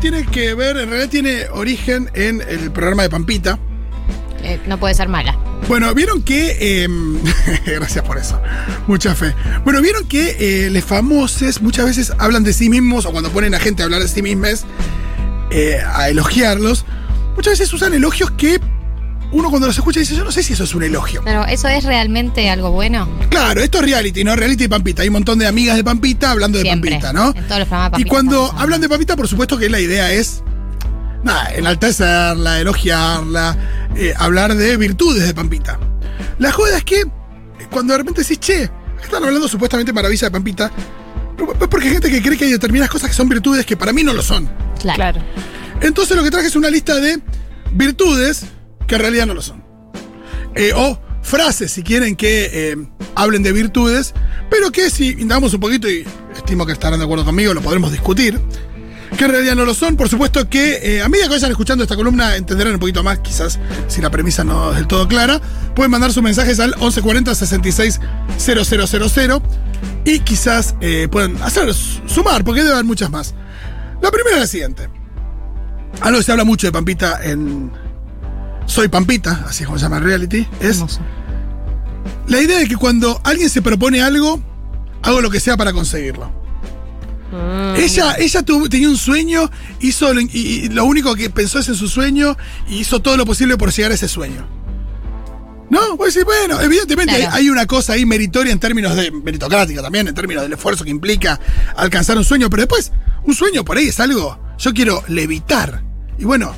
tiene que ver, en realidad tiene origen en el programa de Pampita. Eh, no puede ser mala. Bueno, vieron que. em, gracias por eso. Mucha fe. Bueno, vieron que eh, los famosos muchas veces hablan de sí mismos, o cuando ponen a gente a hablar de sí mismos, eh, a elogiarlos, muchas veces usan elogios que uno cuando los escucha dice: Yo no sé si eso es un elogio. Pero, ¿eso es realmente algo bueno? Claro, esto es reality, ¿no? Reality de Pampita. Hay un montón de amigas de Pampita hablando de. Pampita, ¿no? En todos los programas de Y Pampita cuando hablan de Pampita, por supuesto que la idea es. Nada, enaltecerla, elogiarla, eh, hablar de virtudes de Pampita. La joda es que cuando de repente decís, che, acá están hablando supuestamente maravilla de Pampita, es porque hay gente que cree que hay determinadas cosas que son virtudes que para mí no lo son. Claro. Claro. Entonces lo que traje es una lista de virtudes que en realidad no lo son. Eh, o frases, si quieren, que eh, hablen de virtudes, pero que si indagamos un poquito, y estimo que estarán de acuerdo conmigo, lo podremos discutir, que en realidad no lo son. Por supuesto que eh, a medida que vayan escuchando esta columna entenderán un poquito más, quizás si la premisa no es del todo clara. Pueden mandar sus mensajes al 1140 66 000 y quizás eh, pueden hacer sumar, porque debe haber muchas más. La primera es la siguiente. Algo que se habla mucho de Pampita en Soy Pampita, así es como se llama el reality, es Hermoso. la idea de que cuando alguien se propone algo, hago lo que sea para conseguirlo. Mm, Ella, ella tuvo- tenía un sueño, hizo lo, y, y lo único que pensó es en su sueño y hizo todo lo posible por llegar a ese sueño. ¿No? Voy a decir, bueno, evidentemente Claro. hay, hay una cosa ahí meritoria en términos de. meritocrática también, en términos del esfuerzo que implica alcanzar un sueño, pero después, un sueño por ahí es algo. Yo quiero levitar. Y bueno,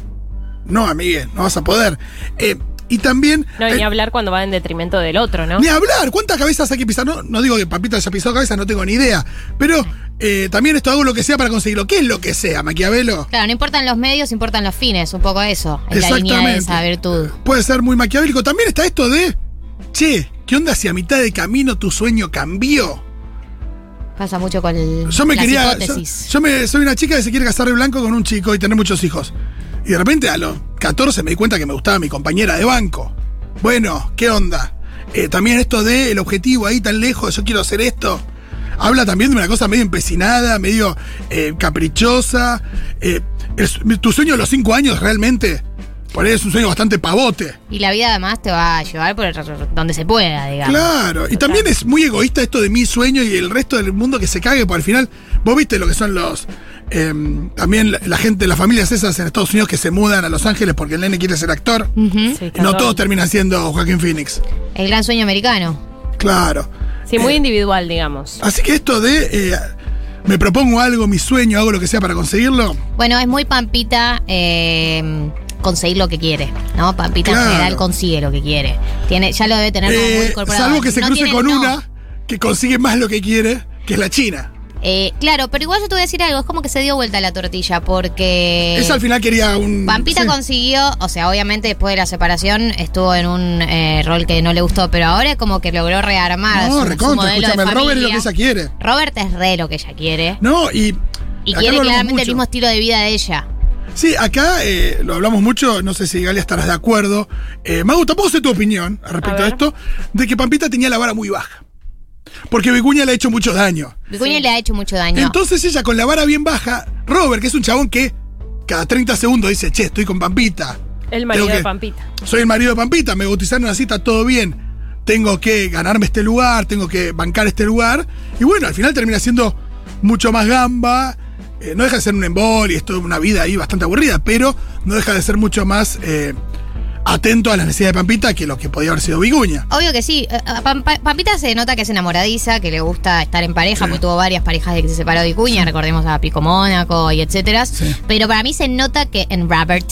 no, amigue, no vas a poder. Eh, y también. No, y eh, ni hablar cuando va en detrimento del otro, ¿no? ni hablar, ¿cuántas cabezas hay que pisar? No, no digo que Pampita haya pisado cabezas, no tengo ni idea. Pero eh, también esto hago lo que sea para conseguirlo. ¿Qué es lo que sea, Maquiavelo? Claro, no importan los medios, importan los fines, un poco eso. Es la línea de esa virtud. Puede ser muy maquiavélico. También está esto de, che, ¿qué onda si a mitad de camino tu sueño cambió? Pasa mucho con el, Yo me las quería. Yo, hipótesis. yo me, soy una chica que se quiere casar de blanco con un chico y tener muchos hijos. Y de repente a los 14 me di cuenta que me gustaba mi compañera de banco. Bueno, ¿qué onda? Eh, también esto de el objetivo ahí tan lejos, yo quiero hacer esto. Habla también de una cosa medio empecinada, medio eh, caprichosa. Eh, es- tu sueño de los 5 años realmente, por ahí es un sueño bastante pavote. Y la vida además te va a llevar por el- donde se pueda, digamos. Claro, y también es muy egoísta esto de mi sueño y el resto del mundo que se cague, porque al final, vos viste lo que son los. Em, también la, la gente, las familias esas en Estados Unidos que se mudan a Los Ángeles porque el nene quiere ser actor. Sí, no todo- todos terminan siendo Joaquín Phoenix. El gran sueño americano. Claro. Sí, muy Eh, individual, digamos. Así que esto de. eh, me propongo algo, mi sueño, hago lo que sea para conseguirlo. Bueno, es muy Pampita eh, conseguir lo que quiere, ¿no? Pampita Claro. en general consigue lo que quiere. Tiene, ya lo debe tener como muy Eh, incorporado. salvo que se No cruce tiene- con no. una que consigue más lo que quiere, que es la China. Eh, claro, pero igual yo te voy a decir algo, es como que se dio vuelta la tortilla, porque Esa al final quería un. Pampita sí. consiguió, o sea, obviamente después de la separación estuvo en un eh, rol que no le gustó, pero ahora es como que logró rearmar No, su, recontra, modelo escúchame, de Robert es lo que ella quiere. Robert es re lo que ella quiere. No, y. Y quiere claramente el mismo estilo de vida de ella. Sí, acá eh, lo hablamos mucho, no sé si Galia estarás de acuerdo. Eh, Magu, tampoco sé tu opinión respecto A esto, de que Pampita tenía la vara muy baja. Porque Vicuña le ha hecho mucho daño. Vicuña le ha hecho mucho daño. Entonces ella con la vara bien baja, Robert, que es un chabón que cada 30 segundos dice, che, estoy con Pampita. El marido de Pampita. Soy el marido de Pampita, me bautizaron así, está todo bien. Tengo que ganarme este lugar, tengo que bancar este lugar. Y bueno, al final termina siendo mucho más gamba. eh, no deja de ser un embol y es toda una vida ahí bastante aburrida, pero no deja de ser mucho más eh, atento a las necesidades de Pampita que lo que podía haber sido Viguña. Obvio que sí. Eh, Pam- Pam- Pampita se nota que es enamoradiza, que le gusta estar en pareja, Sí. porque tuvo varias parejas de que se separó Vicuña, recordemos a Pico Mónaco y etcétera. Sí. Pero para mí se nota que en Robert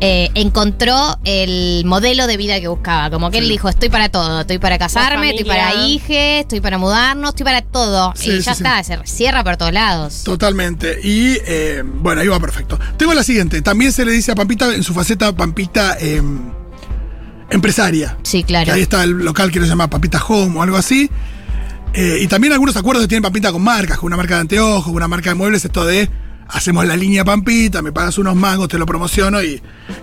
eh, encontró el modelo de vida que buscaba. Como que él Sí. dijo, estoy para todo, estoy para casarme, estoy para hije, estoy para mudarnos, estoy para todo. Sí, y ya sí. está, se cierra por todos lados. Totalmente. Y eh, bueno, ahí va perfecto. Tengo la siguiente. También se le dice a Pampita en su faceta Pampita eh, empresaria. Sí, Que claro. ahí está el local que se llama Papita Home o algo así. Eh, y también algunos acuerdos que tienen Pampita con marcas, con una marca de anteojos, con una marca de muebles, esto de hacemos la línea Pampita, me pagas unos mangos, te lo promociono y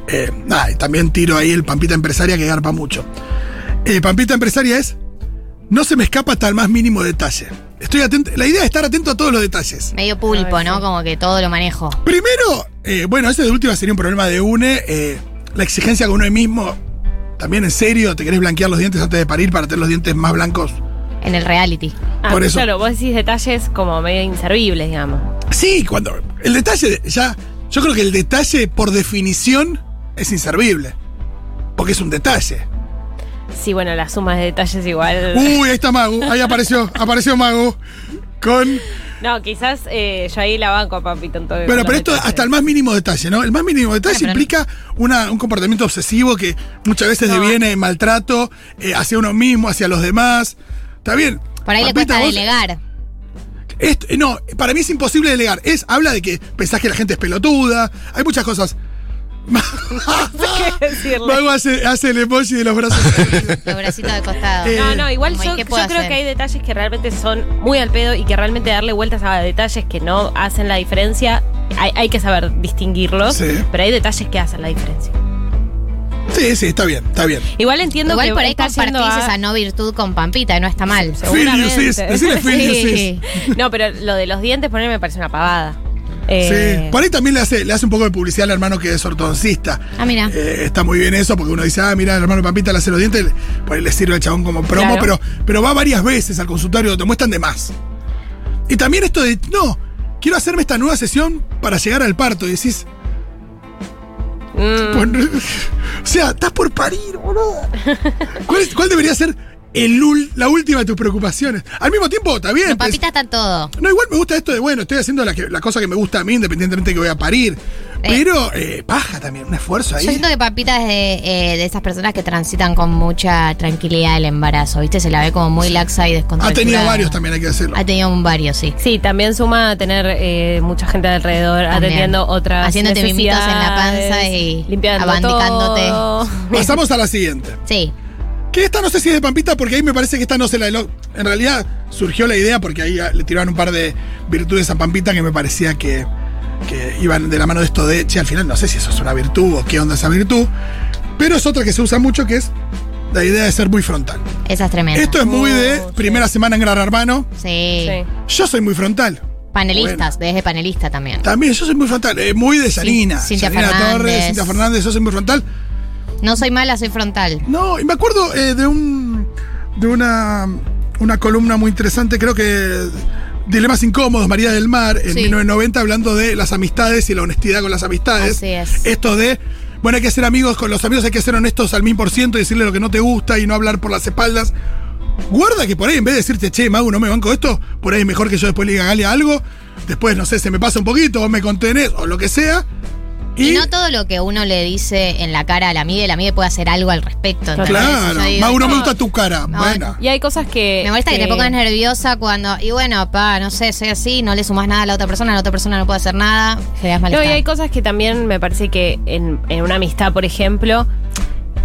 eh, nada, y también tiro ahí el Pampita empresaria que garpa mucho. Eh, Pampita empresaria es, no se me escapa hasta el más mínimo detalle. Estoy atento, la idea es estar atento a todos los detalles. Medio pulpo, ¿no? Como que todo lo manejo. Primero, Eh, bueno, ese de última sería un problema de UNE. eh, la exigencia con uno mismo. También en serio, ¿te querés blanquear los dientes antes de parir para tener los dientes más blancos? En el reality. Ah, Por eso. Claro, vos decís detalles como medio inservibles, digamos. Sí, cuando. El detalle, ya. Yo creo que el detalle, por definición, es inservible. Porque es un detalle. Sí, bueno, la suma de detalles igual. Uy, ahí está Magu. Ahí apareció, apareció Magu. Con. No, quizás eh, yo ahí la banco a Papito en todo Bueno, los pero esto detalles. hasta el más mínimo detalle, ¿no? El más mínimo detalle pero- implica una- un comportamiento obsesivo que muchas veces No. deviene en maltrato eh, hacia uno mismo, hacia los demás. Está bien. Por ahí le cuesta delegar. Esto- no, para mí es imposible delegar. Es, habla de que pensás que la gente es pelotuda. Hay muchas cosas. Mago hace, hace el emoji de los brazos. Los bracitos de costado. Eh, No, no, igual Como, ¿y yo, creo hacer? que hay detalles que realmente son muy al pedo y que realmente darle vueltas a detalles que no hacen la diferencia, hay, hay que saber distinguirlos, Sí. pero hay detalles que hacen la diferencia. Sí, sí, está bien, está bien. Igual entiendo Igual que por ahí compartís a- esa no virtud con Pampita y no está mal. Seguramente. Decirle Sí. No, pero lo de los dientes poner me parece una pavada. Eh, Sí. Por ahí también le hace, le hace un poco de publicidad al hermano que es ortodoncista. Ah, mira. Eh, está muy bien eso, porque uno dice, ah, mira, el hermano Pampita le hace los dientes, por ahí le sirve al chabón como promo, Claro. pero, pero va varias veces al consultorio, te muestran de más. Y también esto de, no, quiero hacerme esta nueva sesión para llegar al parto. Y decís, mm, pues, o sea, estás por parir, boludo. ¿Cuál, es- cuál debería ser el ul- la última de tus preocupaciones? Al mismo tiempo, está bien. Pero pues- Pampita está en todo. no, igual me gusta esto de, bueno, estoy haciendo la, que- la cosa que me gusta a mí, independientemente de que voy a parir. Pero, eh, paja también, un esfuerzo ahí. Yo siento que Pampita es de, eh, de esas personas que transitan con mucha tranquilidad el embarazo, ¿viste? Se la ve como muy laxa y Ha descontrolada. tenido varios también, hay que decirlo. Ha tenido un varios, sí. Sí, también suma a tener eh, mucha gente alrededor También. atendiendo otras Haciéndote mimitos en la panza y limpiando abandicándote. todo. Pasamos a la siguiente. Sí. Que esta no sé si es de Pampita, porque ahí me parece que esta no se la. lo- En realidad surgió la idea porque ahí ah, le tiraban un par de virtudes a Pampita que me parecía que, que iban de la mano de esto de, che, al final no sé si eso es una virtud o qué onda esa virtud. Pero es otra que se usa mucho que es la idea de ser muy frontal. Esa es tremenda. Esto es muy de Oh, sí. primera semana en Gran Hermano. Sí. Sí. Yo soy muy frontal. Panelistas, desde panelista también. También yo soy muy frontal, eh, muy de Yanina. Cintia Yanina Fernández. Torres, Cintia Fernández, yo soy muy frontal. No soy mala, soy frontal. No, y me acuerdo eh, de un de una, una columna muy interesante, creo que Dilemas Incómodos, María del Mar, en Sí. 1990, hablando de las amistades y la honestidad con las amistades. Así es. Esto de, bueno, hay que ser amigos con los amigos, hay que ser honestos al mil por ciento y decirle lo que no te gusta y no hablar por las espaldas. Guarda que por ahí, en vez de decirte, che, Magu, no me banco esto, por ahí es mejor que yo después le diga a Galia algo, después, no sé, se me pasa un poquito, vos me contenés, o lo que sea. Y, no todo lo que uno le dice en la cara a la amiga, la amiga puede hacer algo al respecto. Claro, Yo digo, Magu, no me no, gusta tu cara. no, bueno. Y hay cosas que. Me molesta que te pongas nerviosa cuando. Y bueno, pa, no sé, soy así, no le sumas nada a la otra persona, la otra persona no puede hacer nada. Generas No, malestar. y hay cosas que también me parece que en, en una amistad, por ejemplo,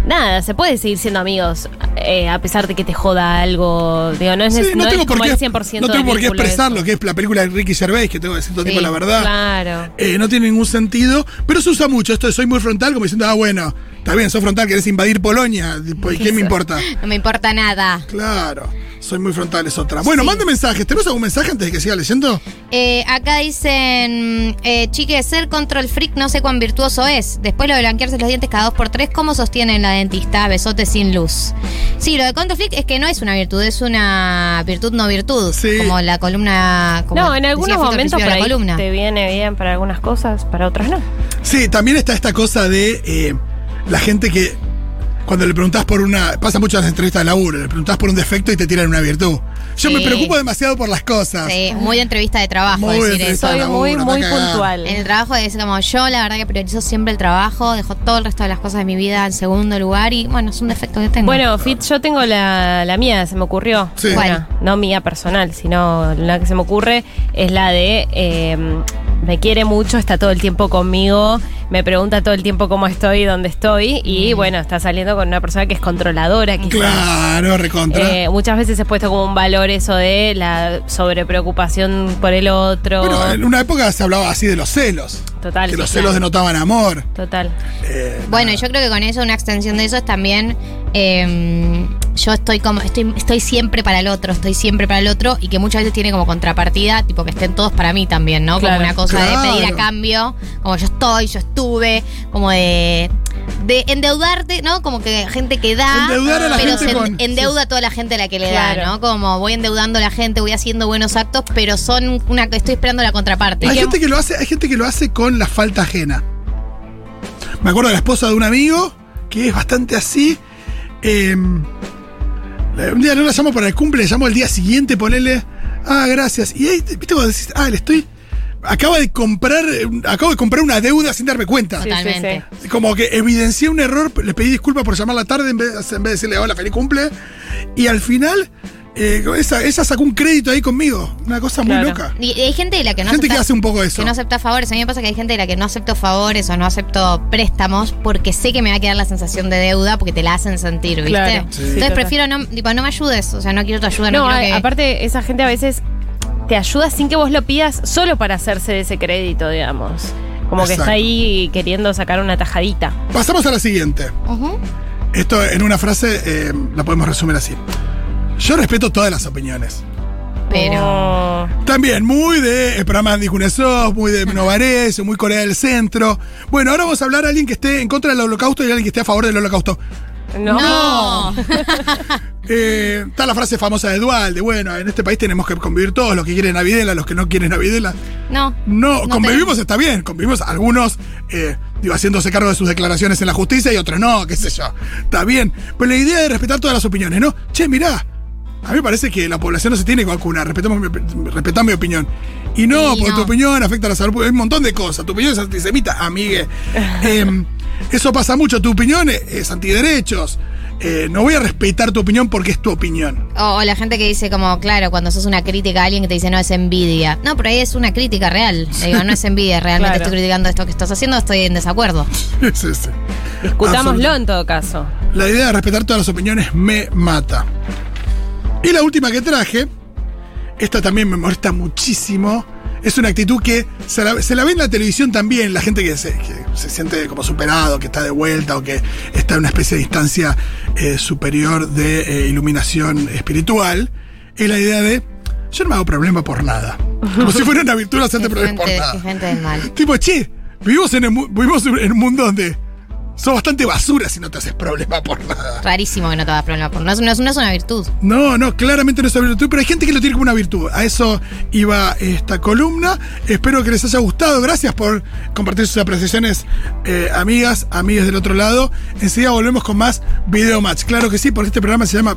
nada, se puede seguir siendo amigos eh, a pesar de que te joda algo. Digo, no es, Sí, no, no tengo es por como qué, el 100% no tengo por qué expresar eso. lo que es la película de Ricky Gervais, que tengo que decir todo tipo la verdad. Claro. Eh, no tiene ningún sentido, pero se usa mucho esto de soy muy frontal, como diciendo, ah, bueno, está bien, sos frontal, querés invadir Polonia, pues, ¿qué me importa? No me importa nada. Claro, soy muy frontal, es otra. Bueno, Sí. mande mensajes, ¿tenemos algún mensaje antes de que siga leyendo? Eh, acá dicen, eh, chique, ser control freak no sé cuán virtuoso es. Después lo de blanquearse los dientes cada dos por tres, ¿cómo sostienen la dentista? Besote sin luz. Sí, lo de control freak es que no es una virtud, es una virtud no virtud. Sí. Como la columna. como No, en algunos momentos la columna. te viene bien para algunas cosas, para otras no. Sí, también está esta cosa de eh, la gente que cuando le preguntás por una. Pasa mucho en las entrevistas de laburo, le preguntás por un defecto y te tiran una virtud. Yo Sí. me preocupo demasiado por las cosas. Sí, muy de entrevista de trabajo Muy de decir eso. Soy muy, laburo, muy puntual. En el trabajo es como yo, la verdad que priorizo siempre el trabajo, dejo todo el resto de las cosas de mi vida en segundo lugar y bueno, es un defecto que tengo. Bueno, Fit, yo tengo la, la mía, se me ocurrió. Sí. Bueno, no mía personal, sino la que se me ocurre es la de eh, me quiere mucho, está todo el tiempo conmigo, me pregunta todo el tiempo cómo estoy, dónde estoy y bueno, está saliendo con una persona que es controladora, quizás. Claro, recontra. Eh, muchas veces he puesto como un valor eso de la sobrepreocupación por el otro. Bueno, en una época se hablaba así de los celos. Total, Que sí, los claro. celos denotaban amor. Total. Eh, Bueno, yo creo que con eso una extensión de eso es también eh, yo estoy como, estoy, estoy siempre para el otro, estoy siempre para el otro, y que muchas veces tiene como contrapartida, tipo que estén todos para mí también, ¿no? Claro. Como una cosa Claro. de pedir a cambio, como yo estoy, yo estuve, como de. De endeudarte, ¿no? Como que gente que da, Endeudar a la pero gente se con- endeuda a toda la gente a la que le Claro. da, ¿no? Como voy endeudando a la gente, voy haciendo buenos actos, pero son una estoy esperando la contraparte. Hay Que- gente que lo hace, hay gente que lo hace con la falta ajena. Me acuerdo de la esposa de un amigo que es bastante así. eh, un día no la llamo para el cumple, le llamo el día siguiente, ponele. Ah, gracias. Y ahí, viste, cuando decís, ah, le estoy. Acaba de comprar. eh, Acabo de comprar una deuda sin darme cuenta. Totalmente. sí. Como que evidencié un error, le pedí disculpas por llamarla tarde en vez, en vez de decirle hola, feliz cumple. Y al final, eh, esa, esa sacó un crédito ahí conmigo. Una cosa muy loca. Y hay gente de la que no Gente que acepta- hace un poco eso. Que no acepta favores. A mí me pasa que hay gente de la que no acepto favores o no acepto préstamos porque sé que me va a quedar la sensación de deuda porque te la hacen sentir, ¿viste? Claro, sí. Entonces prefiero no, tipo, no me ayudes, o sea, no quiero tu ayuda, no, No, quiero a- que... aparte, esa gente a veces te ayuda sin que vos lo pidas, solo para hacerse de ese crédito, digamos. Como que está ahí queriendo sacar una tajadita. Pasamos a la siguiente. Esto en una frase eh, la podemos resumir así. Yo respeto todas las opiniones. Pero... Oh, También muy de el programa Andy muy de Novarese, muy Corea del Centro. Bueno, ahora vamos a hablar a alguien que esté en contra del holocausto y alguien que esté a favor del holocausto. no. No. Eh, está la frase famosa de Dual, de bueno, en este país tenemos que convivir todos, los que quieren a Videla, los que no quieren a Videla. No. No, No convivimos tenemos. está bien, convivimos algunos, eh, digo, haciéndose cargo de sus declaraciones en la justicia y otros no, qué sé yo. Está bien. Pero la idea de respetar todas las opiniones, ¿no? Che, mirá, a mí me parece que la población no se tiene que vacunar, respetamos mi, respetá mi opinión. Y no, Y porque no. tu opinión afecta a la salud, pública, hay un montón de cosas. Tu opinión es antisemita, amigue. Em, eso pasa mucho, tu opinión es, es antiderechos. Eh, no voy a respetar tu opinión porque es tu opinión. O, o la gente que dice como, claro, cuando sos una crítica a alguien que te dice no es envidia. No, pero ahí es una crítica real. Le digo, no es envidia, realmente Claro. estoy criticando esto que estás haciendo, estoy en desacuerdo. Sí, sí. Discutámoslo en todo caso. La idea de respetar todas las opiniones me mata. Y la última que traje, esta también me molesta muchísimo. Es una actitud que se la, se la ve en la televisión también, la gente que se, que se siente como superado, que está de vuelta o que está en una especie de instancia eh, superior de eh, iluminación espiritual, es la idea de yo no me hago problema por nada. Como si fuera una virtud hacerte Qué problema por nada. gente del mal. Tipo, che, vivimos en, el vivimos en un mundo donde sos bastante basura si no te haces problema por nada. Rarísimo que no te hagas problema por es, no es, no es una virtud. No, no, claramente no es una virtud, pero hay gente que lo tiene como una virtud. A eso iba esta columna. Espero que les haya gustado. Gracias por compartir sus apreciaciones, eh, amigas, amigas del otro lado. Enseguida volvemos con más Video Match. Claro que sí, porque este programa se llama